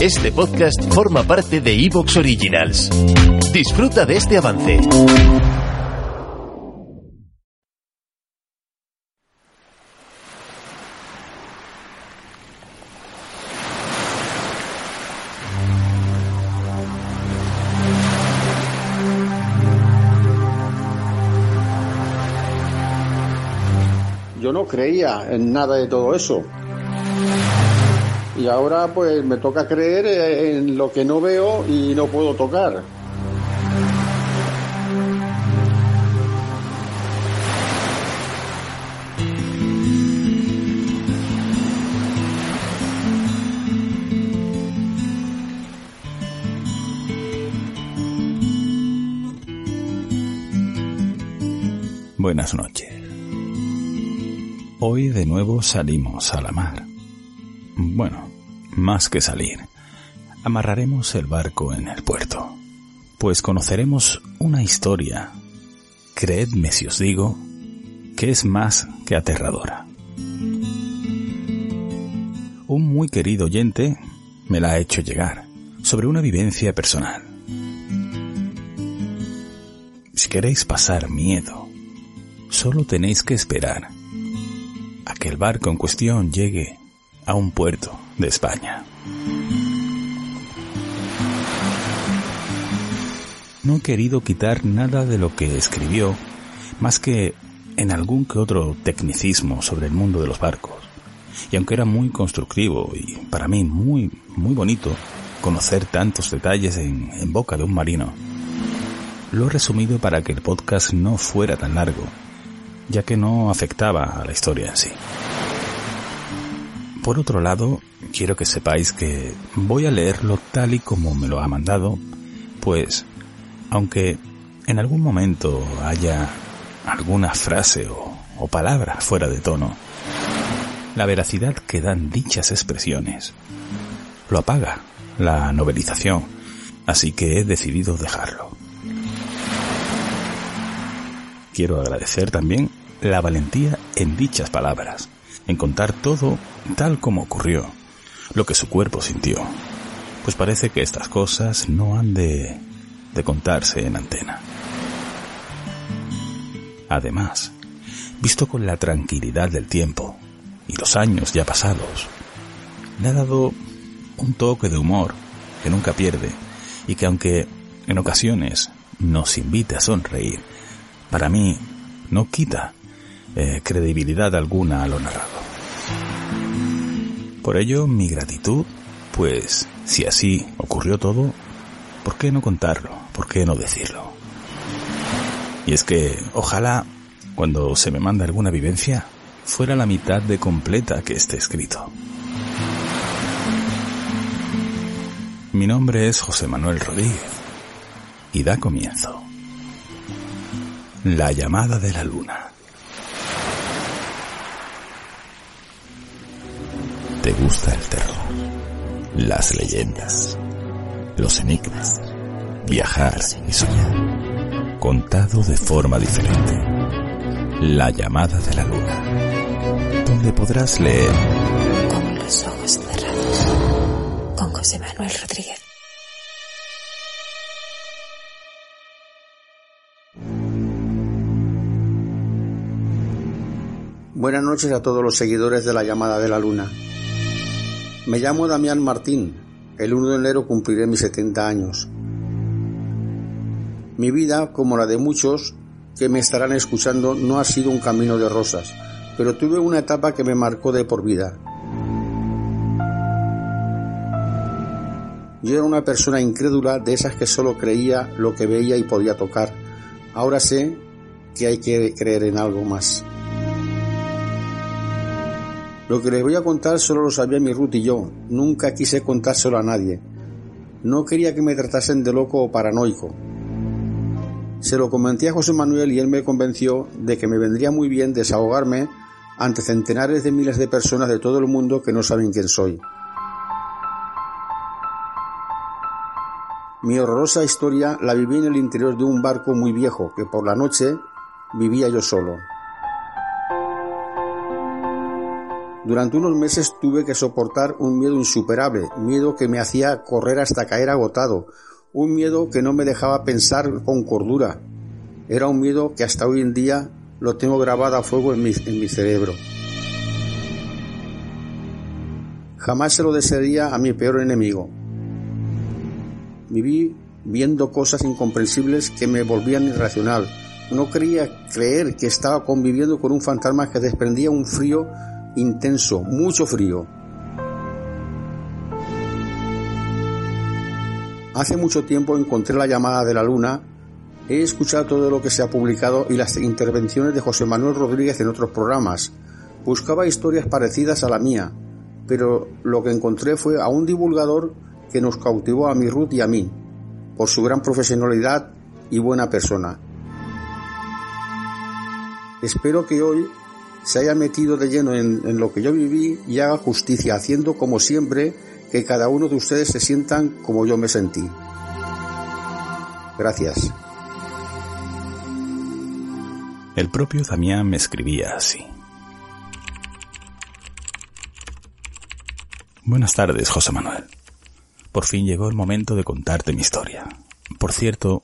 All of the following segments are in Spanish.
Este podcast forma parte de Evox Originals. Disfruta de este avance. Yo no creía en nada de todo eso. Y ahora pues me toca creer en lo que no veo y no puedo tocar. Buenas noches. Hoy de nuevo salimos a la mar. Bueno, más que salir, amarraremos el barco en el puerto, pues conoceremos una historia, creedme si os digo, que es más que aterradora. Un muy querido oyente me la ha hecho llegar sobre una vivencia personal. Si queréis pasar miedo, solo tenéis que esperar a que el barco en cuestión llegue a un puerto de España. No he querido quitar nada de lo que escribió, más que en algún que otro tecnicismo sobre el mundo de los barcos. Y aunque era muy constructivo y para mí muy, muy bonito conocer tantos detalles en, boca de un marino, lo he resumido para que el podcast no fuera tan largo ya que no afectaba a la historia en sí. Por otro lado, quiero que sepáis que voy a leerlo tal y como me lo ha mandado, pues, aunque en algún momento haya alguna frase o, o palabra fuera de tono, la veracidad que dan dichas expresiones lo apaga la novelización, así que he decidido dejarlo. Quiero agradecer también la valentía en dichas palabras, en contar todo tal como ocurrió, lo que su cuerpo sintió, pues parece que estas cosas no han de, de contarse en antena. Además, visto con la tranquilidad del tiempo y los años ya pasados, le ha dado un toque de humor que nunca pierde y que aunque en ocasiones nos invite a sonreír, para mí no quita eh, credibilidad alguna a lo narrado. Por ello, mi gratitud, pues si así ocurrió todo, ¿por qué no contarlo? ¿Por qué no decirlo? Y es que, ojalá, cuando se me manda alguna vivencia, fuera la mitad de completa que esté escrito. Mi nombre es José Manuel Rodríguez y da comienzo. La llamada de la luna. Gusta el terror? Las leyendas, los enigmas, viajar y soñar. Contado de forma diferente. La llamada de la luna. Donde podrás leer Con los ojos cerrados. Con José Manuel Rodríguez. Buenas noches a todos los seguidores de la llamada de la luna. Me llamo Damián Martín. El 1 de enero cumpliré mis 70 años. Mi vida, como la de muchos que me estarán escuchando, no ha sido un camino de rosas, pero tuve una etapa que me marcó de por vida. Yo era una persona incrédula de esas que solo creía lo que veía y podía tocar. Ahora sé que hay que creer en algo más. Lo que les voy a contar solo lo sabía mi Ruth y yo, nunca quise contárselo a nadie. No quería que me tratasen de loco o paranoico. Se lo comenté a José Manuel y él me convenció de que me vendría muy bien desahogarme ante centenares de miles de personas de todo el mundo que no saben quién soy. Mi horrorosa historia la viví en el interior de un barco muy viejo que por la noche vivía yo solo. Durante unos meses tuve que soportar un miedo insuperable, miedo que me hacía correr hasta caer agotado, un miedo que no me dejaba pensar con cordura. Era un miedo que hasta hoy en día lo tengo grabado a fuego en mi, en mi cerebro. Jamás se lo desearía a mi peor enemigo, Viví viendo cosas incomprensibles que me volvían irracional. No quería creer que estaba conviviendo con un fantasma que desprendía un frío intenso, mucho frío. Hace mucho tiempo encontré la llamada de la luna, he escuchado todo lo que se ha publicado y las intervenciones de José Manuel Rodríguez en otros programas. Buscaba historias parecidas a la mía, pero lo que encontré fue a un divulgador que nos cautivó a mi Ruth y a mí, por su gran profesionalidad y buena persona. Espero que hoy se haya metido de lleno en, lo que yo viví y haga justicia, haciendo como siempre que cada uno de ustedes se sientan como yo me sentí. Gracias. El propio Damián me escribía así. Buenas tardes, José Manuel. Por fin llegó el momento de contarte mi historia. Por cierto,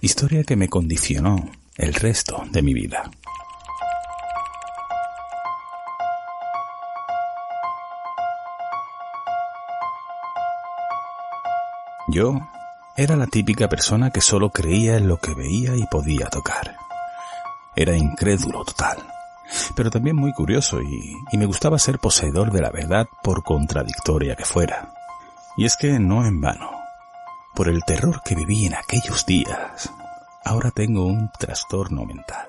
historia que me condicionó el resto de mi vida. Yo era la típica persona que solo creía en lo que veía y podía tocar. Era incrédulo total, pero también muy curioso y, me gustaba ser poseedor de la verdad por contradictoria que fuera. Y es que no en vano, por el terror que viví en aquellos días, ahora tengo un trastorno mental.